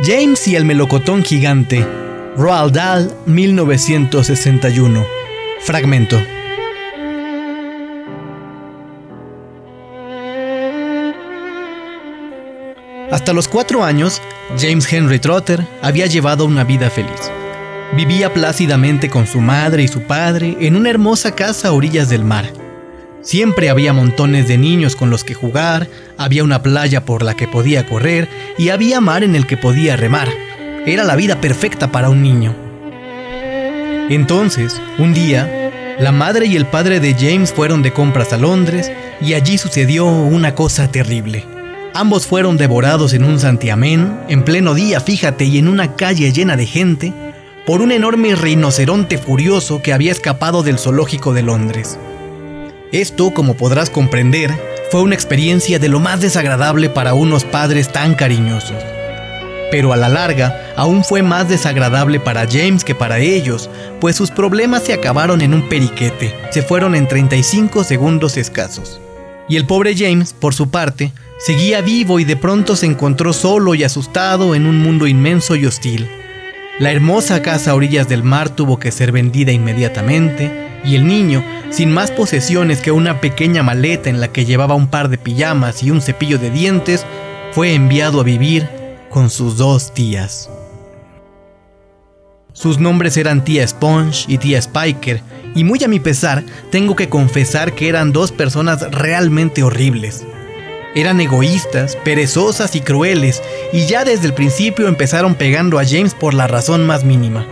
James y el melocotón gigante. Roald Dahl, 1961. Fragmento. Hasta los cuatro años, James Henry Trotter había llevado una vida feliz. Vivía plácidamente con su madre y su padre en una hermosa casa a orillas del mar. Siempre había montones de niños con los que jugar, había una playa por la que podía correr y había mar en el que podía remar. Era la vida perfecta para un niño. Entonces, un día, la madre y el padre de James fueron de compras a Londres y allí sucedió una cosa terrible. Ambos fueron devorados en un santiamén, en pleno día, fíjate, y en una calle llena de gente, por un enorme rinoceronte furioso que había escapado del zoológico de Londres. Esto, como podrás comprender, fue una experiencia de lo más desagradable para unos padres tan cariñosos. Pero a la larga, aún fue más desagradable para James que para ellos, pues sus problemas se acabaron en un periquete, se fueron en 35 segundos escasos. Y el pobre James, por su parte, seguía vivo y de pronto se encontró solo y asustado en un mundo inmenso y hostil. La hermosa casa a orillas del mar tuvo que ser vendida inmediatamente, y el niño, sin más posesiones que una pequeña maleta en la que llevaba un par de pijamas y un cepillo de dientes, fue enviado a vivir con sus dos tías. Sus nombres eran tía Sponge y tía Spiker, y muy a mi pesar, tengo que confesar que eran dos personas realmente horribles. Eran egoístas, perezosas y crueles, y ya desde el principio empezaron pegando a James por la razón más mínima.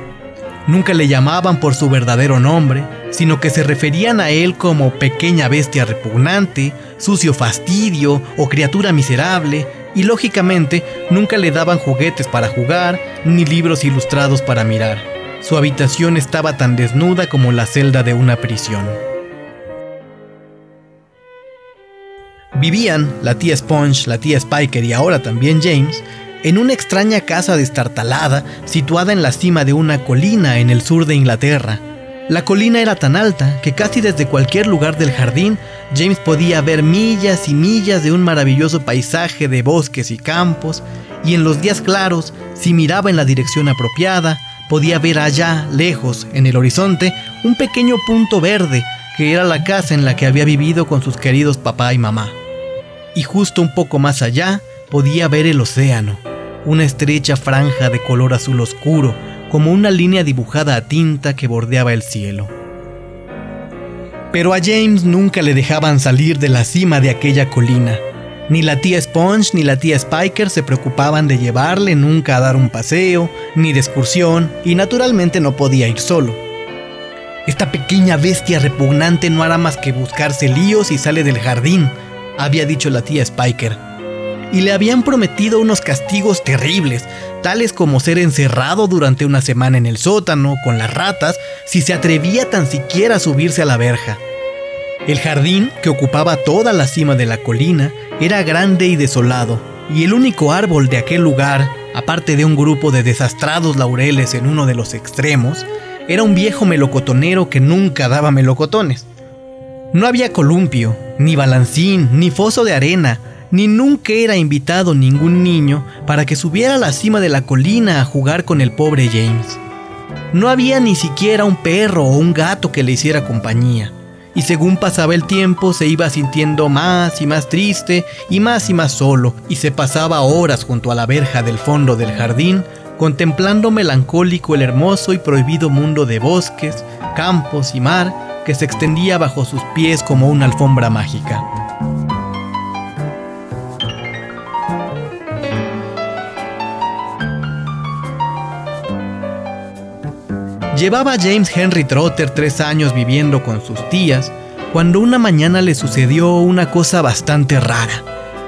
Nunca le llamaban por su verdadero nombre, sino que se referían a él como pequeña bestia repugnante, sucio fastidio o criatura miserable, y lógicamente nunca le daban juguetes para jugar ni libros ilustrados para mirar. Su habitación estaba tan desnuda como la celda de una prisión. Vivían la tía Sponge, la tía Spiker y ahora también James en una extraña casa destartalada situada en la cima de una colina en el sur de Inglaterra. La colina era tan alta que casi desde cualquier lugar del jardín James podía ver millas y millas de un maravilloso paisaje de bosques y campos, y en los días claros, si miraba en la dirección apropiada, podía ver allá, lejos, en el horizonte, un pequeño punto verde que era la casa en la que había vivido con sus queridos papá y mamá. Y justo un poco más allá podía ver el océano, una estrecha franja de color azul oscuro, como una línea dibujada a tinta que bordeaba el cielo. Pero a James nunca le dejaban salir de la cima de aquella colina. Ni la tía Sponge ni la tía Spiker se preocupaban de llevarle nunca a dar un paseo, ni de excursión, y naturalmente no podía ir solo. Esta pequeña bestia repugnante no hará más que buscarse líos y sale del jardín, había dicho la tía Spiker y le habían prometido unos castigos terribles, tales como ser encerrado durante una semana en el sótano con las ratas si se atrevía tan siquiera a subirse a la verja. El jardín, que ocupaba toda la cima de la colina, era grande y desolado, y el único árbol de aquel lugar, aparte de un grupo de desastrados laureles en uno de los extremos, era un viejo melocotonero que nunca daba melocotones. No había columpio, ni balancín, ni foso de arena, ni nunca era invitado ningún niño para que subiera a la cima de la colina a jugar con el pobre James. No había ni siquiera un perro o un gato que le hiciera compañía, y según pasaba el tiempo se iba sintiendo más y más triste y más y más solo, y se pasaba horas junto a la verja del fondo del jardín, contemplando melancólico el hermoso y prohibido mundo de bosques, campos y mar que se extendía bajo sus pies como una alfombra mágica. Llevaba James Henry Trotter tres años viviendo con sus tías cuando una mañana le sucedió una cosa bastante rara.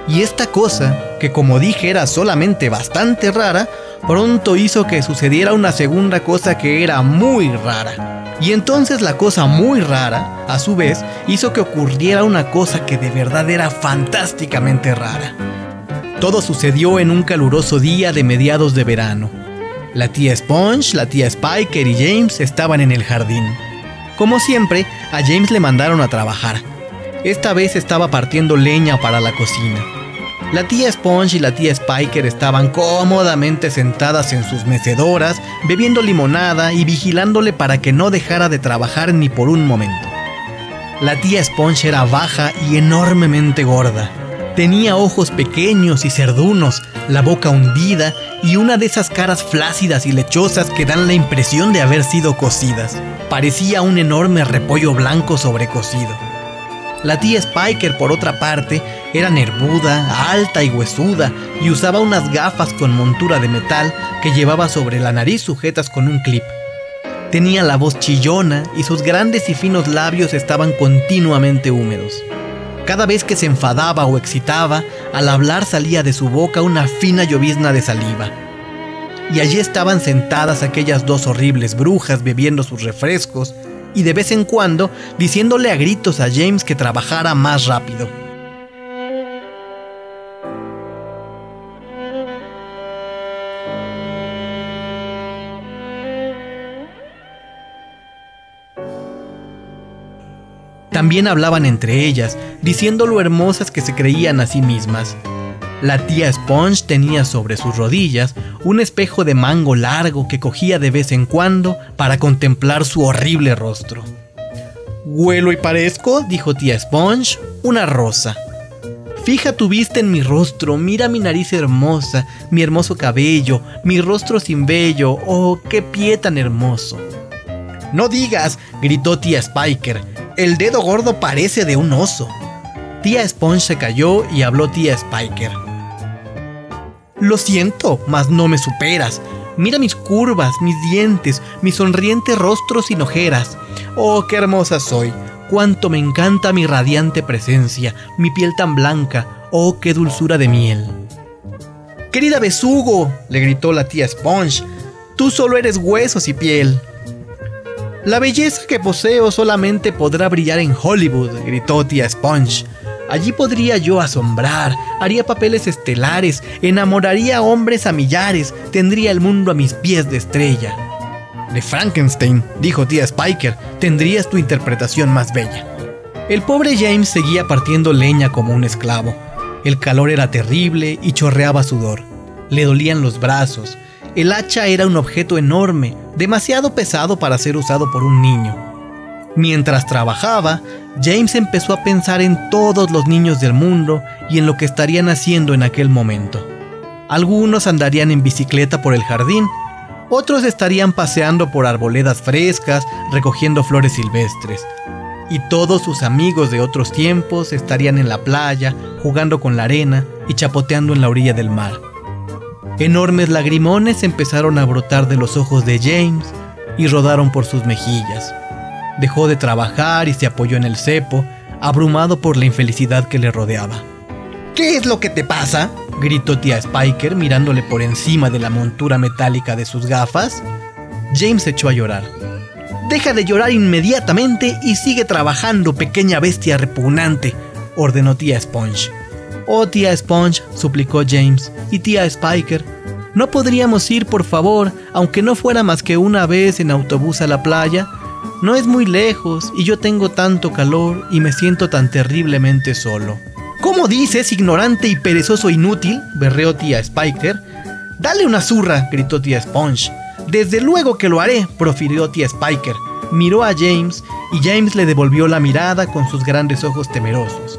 Y esta cosa, que como dije era solamente bastante rara, pronto hizo que sucediera una segunda cosa que era muy rara. Y entonces la cosa muy rara, a su vez, hizo que ocurriera una cosa que de verdad era fantásticamente rara. Todo sucedió en un caluroso día de mediados de verano. La tía Sponge, la tía Spiker y James estaban en el jardín. Como siempre, a James le mandaron a trabajar. Esta vez estaba partiendo leña para la cocina. La tía Sponge y la tía Spiker estaban cómodamente sentadas en sus mecedoras, bebiendo limonada y vigilándole para que no dejara de trabajar ni por un momento. La tía Sponge era baja y enormemente gorda. Tenía ojos pequeños y cerdunos, la boca hundida y una de esas caras flácidas y lechosas que dan la impresión de haber sido cocidas. Parecía un enorme repollo blanco sobrecocido. La tía Spiker, por otra parte, era nervuda, alta y huesuda, y usaba unas gafas con montura de metal que llevaba sobre la nariz sujetas con un clip. Tenía la voz chillona y sus grandes y finos labios estaban continuamente húmedos. Cada vez que se enfadaba o excitaba, al hablar salía de su boca una fina llovizna de saliva. Y allí estaban sentadas aquellas dos horribles brujas bebiendo sus refrescos, y de vez en cuando diciéndole a gritos a James que trabajara más rápido. También hablaban entre ellas, diciendo lo hermosas que se creían a sí mismas. La tía Sponge tenía sobre sus rodillas un espejo de mango largo que cogía de vez en cuando para contemplar su horrible rostro. Huelo y parezco, dijo tía Sponge, una rosa. Fija tu vista en mi rostro, mira mi nariz hermosa, mi hermoso cabello, mi rostro sin vello, oh, qué pie tan hermoso. No digas, gritó tía Spiker, el dedo gordo parece de un oso. Tía Sponge se cayó y habló tía Spiker. Lo siento, mas no me superas. Mira mis curvas, mis dientes, mi sonriente rostro sin ojeras. Oh, qué hermosa soy. Cuánto me encanta mi radiante presencia, mi piel tan blanca. Oh, qué dulzura de miel. Querida besugo, le gritó la tía Sponge, tú solo eres huesos y piel. La belleza que poseo solamente podrá brillar en Hollywood, gritó tía Sponge. Allí podría yo asombrar, haría papeles estelares, enamoraría a hombres a millares, tendría el mundo a mis pies de estrella. De Frankenstein, dijo tía Spiker, tendrías tu interpretación más bella. El pobre James seguía partiendo leña como un esclavo. El calor era terrible y chorreaba sudor. Le dolían los brazos. El hacha era un objeto enorme, demasiado pesado para ser usado por un niño. Mientras trabajaba, James empezó a pensar en todos los niños del mundo y en lo que estarían haciendo en aquel momento. Algunos andarían en bicicleta por el jardín, otros estarían paseando por arboledas frescas, recogiendo flores silvestres, y todos sus amigos de otros tiempos estarían en la playa, jugando con la arena y chapoteando en la orilla del mar. Enormes lagrimones empezaron a brotar de los ojos de James y rodaron por sus mejillas. Dejó de trabajar y se apoyó en el cepo, abrumado por la infelicidad que le rodeaba. ¿Qué es lo que te pasa? gritó tía Spiker mirándole por encima de la montura metálica de sus gafas. James echó a llorar. Deja de llorar inmediatamente y sigue trabajando, pequeña bestia repugnante, ordenó tía Sponge. Oh, tía Sponge, suplicó James, y tía Spiker, ¿no podríamos ir, por favor, aunque no fuera más que una vez en autobús a la playa? No es muy lejos y yo tengo tanto calor y me siento tan terriblemente solo. ¿Cómo dices, ignorante y perezoso inútil? berreó tía Spiker. Dale una zurra, gritó tía Sponge. Desde luego que lo haré, profirió tía Spiker. Miró a James y James le devolvió la mirada con sus grandes ojos temerosos.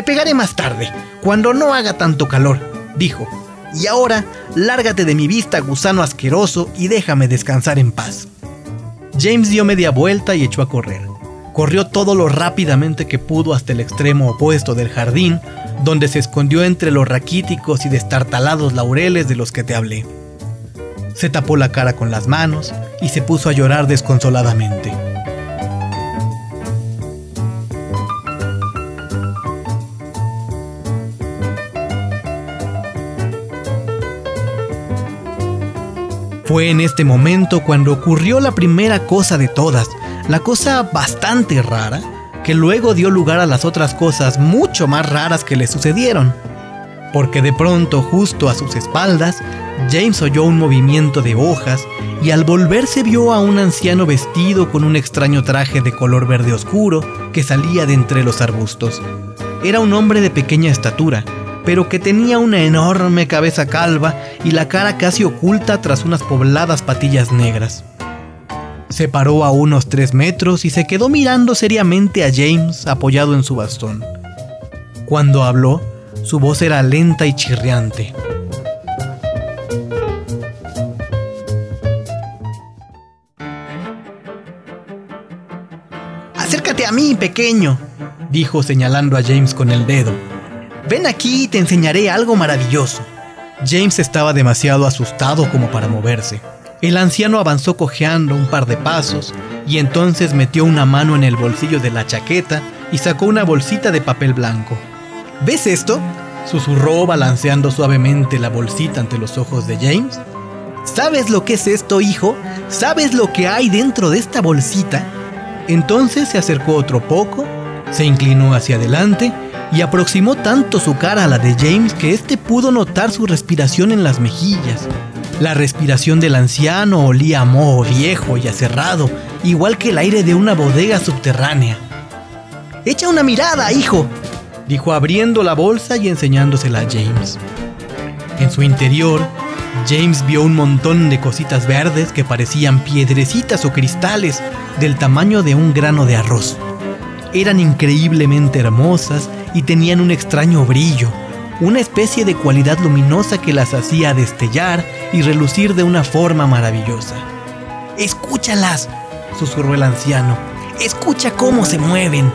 Te pegaré más tarde, cuando no haga tanto calor, dijo. Y ahora, lárgate de mi vista, gusano asqueroso, y déjame descansar en paz. James dio media vuelta y echó a correr. Corrió todo lo rápidamente que pudo hasta el extremo opuesto del jardín, donde se escondió entre los raquíticos y destartalados laureles de los que te hablé. Se tapó la cara con las manos y se puso a llorar desconsoladamente. Fue en este momento cuando ocurrió la primera cosa de todas, la cosa bastante rara, que luego dio lugar a las otras cosas mucho más raras que le sucedieron. Porque de pronto, justo a sus espaldas, James oyó un movimiento de hojas y al volverse vio a un anciano vestido con un extraño traje de color verde oscuro que salía de entre los arbustos. Era un hombre de pequeña estatura, pero que tenía una enorme cabeza calva y la cara casi oculta tras unas pobladas patillas negras. Se paró a unos tres metros y se quedó mirando seriamente a James apoyado en su bastón. Cuando habló, su voz era lenta y chirriante. Acércate a mí, pequeño, dijo señalando a James con el dedo. Ven aquí y te enseñaré algo maravilloso. James estaba demasiado asustado como para moverse. El anciano avanzó cojeando un par de pasos y entonces metió una mano en el bolsillo de la chaqueta y sacó una bolsita de papel blanco. ¿Ves esto? susurró balanceando suavemente la bolsita ante los ojos de James. ¿Sabes lo que es esto, hijo? ¿Sabes lo que hay dentro de esta bolsita? Entonces se acercó otro poco, se inclinó hacia adelante y aproximó tanto su cara a la de James que éste pudo notar su respiración en las mejillas. La respiración del anciano olía a moho viejo y aserrado, igual que el aire de una bodega subterránea. Echa una mirada, hijo, dijo abriendo la bolsa y enseñándosela a James. En su interior, James vio un montón de cositas verdes que parecían piedrecitas o cristales del tamaño de un grano de arroz. Eran increíblemente hermosas y tenían un extraño brillo, una especie de cualidad luminosa que las hacía destellar y relucir de una forma maravillosa. Escúchalas, susurró el anciano. Escucha cómo se mueven.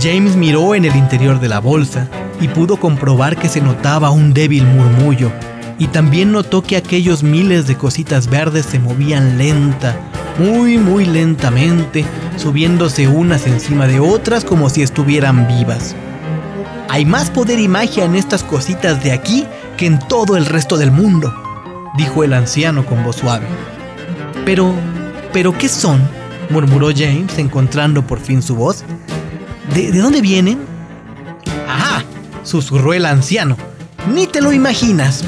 James miró en el interior de la bolsa y pudo comprobar que se notaba un débil murmullo, y también notó que aquellos miles de cositas verdes se movían lenta, muy muy lentamente, subiéndose unas encima de otras como si estuvieran vivas. Hay más poder y magia en estas cositas de aquí que en todo el resto del mundo, dijo el anciano con voz suave. Pero, ¿pero qué son? murmuró James, encontrando por fin su voz. ¿De, ¿de dónde vienen? Ajá, susurró el anciano. Ni te lo imaginas.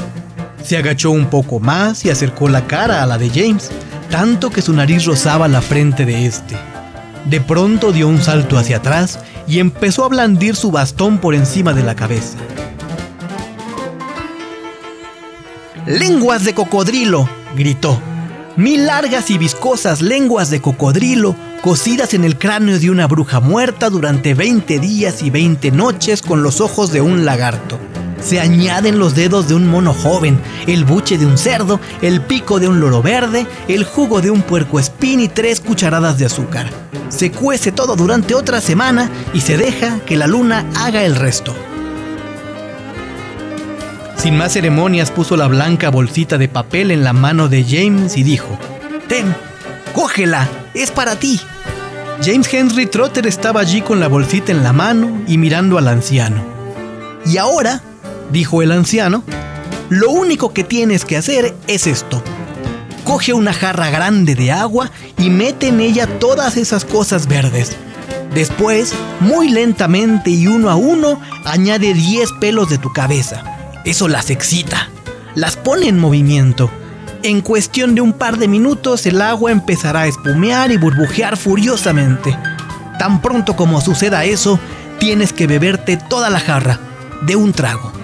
Se agachó un poco más y acercó la cara a la de James, tanto que su nariz rozaba la frente de este. De pronto dio un salto hacia atrás y empezó a blandir su bastón por encima de la cabeza. ¡Lenguas de cocodrilo! gritó. Mil largas y viscosas lenguas de cocodrilo cosidas en el cráneo de una bruja muerta durante 20 días y 20 noches con los ojos de un lagarto. Se añaden los dedos de un mono joven, el buche de un cerdo, el pico de un loro verde, el jugo de un puerco espín y tres cucharadas de azúcar. Se cuece todo durante otra semana y se deja que la luna haga el resto. Sin más ceremonias puso la blanca bolsita de papel en la mano de James y dijo, Ten, cógela, es para ti. James Henry Trotter estaba allí con la bolsita en la mano y mirando al anciano. Y ahora dijo el anciano, lo único que tienes que hacer es esto. Coge una jarra grande de agua y mete en ella todas esas cosas verdes. Después, muy lentamente y uno a uno, añade 10 pelos de tu cabeza. Eso las excita, las pone en movimiento. En cuestión de un par de minutos el agua empezará a espumear y burbujear furiosamente. Tan pronto como suceda eso, tienes que beberte toda la jarra, de un trago.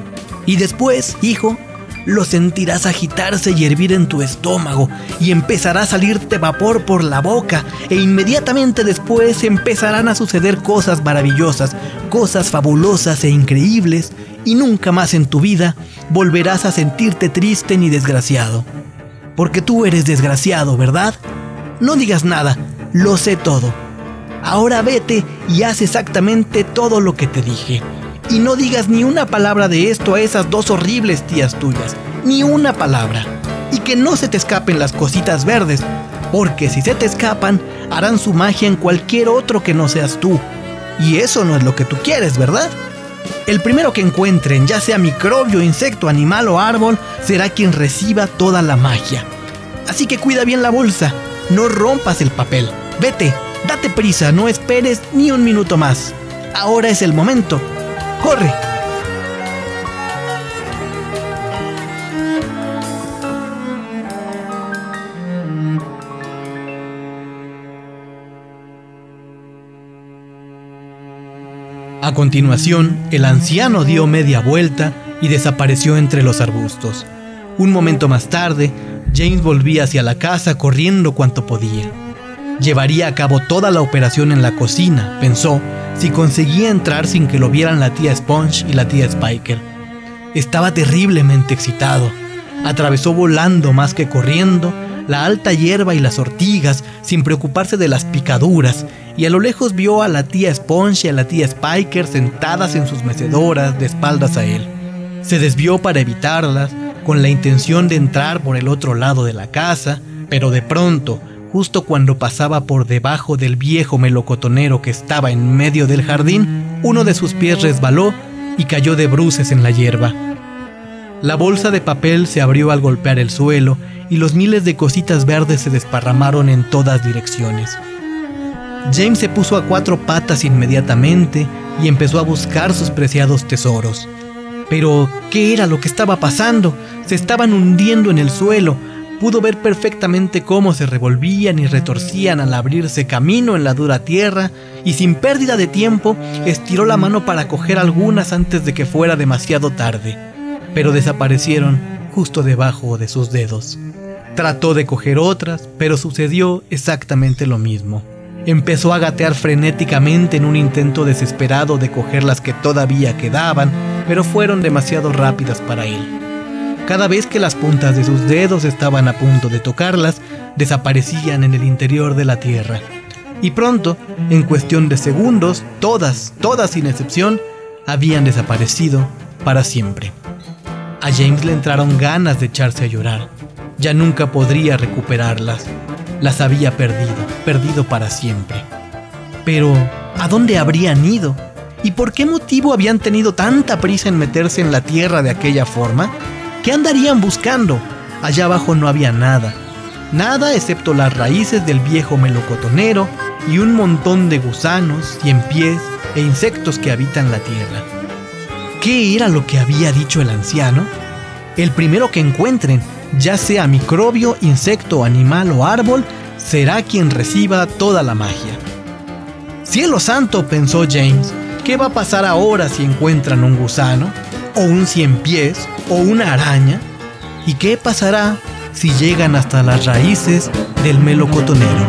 Y después, hijo, lo sentirás agitarse y hervir en tu estómago y empezará a salirte vapor por la boca e inmediatamente después empezarán a suceder cosas maravillosas, cosas fabulosas e increíbles y nunca más en tu vida volverás a sentirte triste ni desgraciado. Porque tú eres desgraciado, ¿verdad? No digas nada, lo sé todo. Ahora vete y haz exactamente todo lo que te dije. Y no digas ni una palabra de esto a esas dos horribles tías tuyas. Ni una palabra. Y que no se te escapen las cositas verdes. Porque si se te escapan, harán su magia en cualquier otro que no seas tú. Y eso no es lo que tú quieres, ¿verdad? El primero que encuentren, ya sea microbio, insecto, animal o árbol, será quien reciba toda la magia. Así que cuida bien la bolsa, no rompas el papel. Vete, date prisa, no esperes ni un minuto más. Ahora es el momento ¡Corre! A continuación, el anciano dio media vuelta y desapareció entre los arbustos. Un momento más tarde, James volvía hacia la casa corriendo cuanto podía. Llevaría a cabo toda la operación en la cocina, pensó, si conseguía entrar sin que lo vieran la tía Sponge y la tía Spiker. Estaba terriblemente excitado. Atravesó volando más que corriendo la alta hierba y las ortigas sin preocuparse de las picaduras y a lo lejos vio a la tía Sponge y a la tía Spiker sentadas en sus mecedoras de espaldas a él. Se desvió para evitarlas con la intención de entrar por el otro lado de la casa, pero de pronto Justo cuando pasaba por debajo del viejo melocotonero que estaba en medio del jardín, uno de sus pies resbaló y cayó de bruces en la hierba. La bolsa de papel se abrió al golpear el suelo y los miles de cositas verdes se desparramaron en todas direcciones. James se puso a cuatro patas inmediatamente y empezó a buscar sus preciados tesoros. Pero, ¿qué era lo que estaba pasando? Se estaban hundiendo en el suelo, pudo ver perfectamente cómo se revolvían y retorcían al abrirse camino en la dura tierra y sin pérdida de tiempo estiró la mano para coger algunas antes de que fuera demasiado tarde, pero desaparecieron justo debajo de sus dedos. Trató de coger otras, pero sucedió exactamente lo mismo. Empezó a gatear frenéticamente en un intento desesperado de coger las que todavía quedaban, pero fueron demasiado rápidas para él. Cada vez que las puntas de sus dedos estaban a punto de tocarlas, desaparecían en el interior de la tierra. Y pronto, en cuestión de segundos, todas, todas sin excepción, habían desaparecido para siempre. A James le entraron ganas de echarse a llorar. Ya nunca podría recuperarlas. Las había perdido, perdido para siempre. Pero, ¿a dónde habrían ido? ¿Y por qué motivo habían tenido tanta prisa en meterse en la tierra de aquella forma? ¿Qué andarían buscando? Allá abajo no había nada. Nada excepto las raíces del viejo melocotonero y un montón de gusanos, pies e insectos que habitan la tierra. ¿Qué era lo que había dicho el anciano? El primero que encuentren, ya sea microbio, insecto, animal o árbol, será quien reciba toda la magia. Cielo santo, pensó James, ¿qué va a pasar ahora si encuentran un gusano? ¿O un cien pies? o una araña? ¿Y qué pasará si llegan hasta las raíces del melocotonero?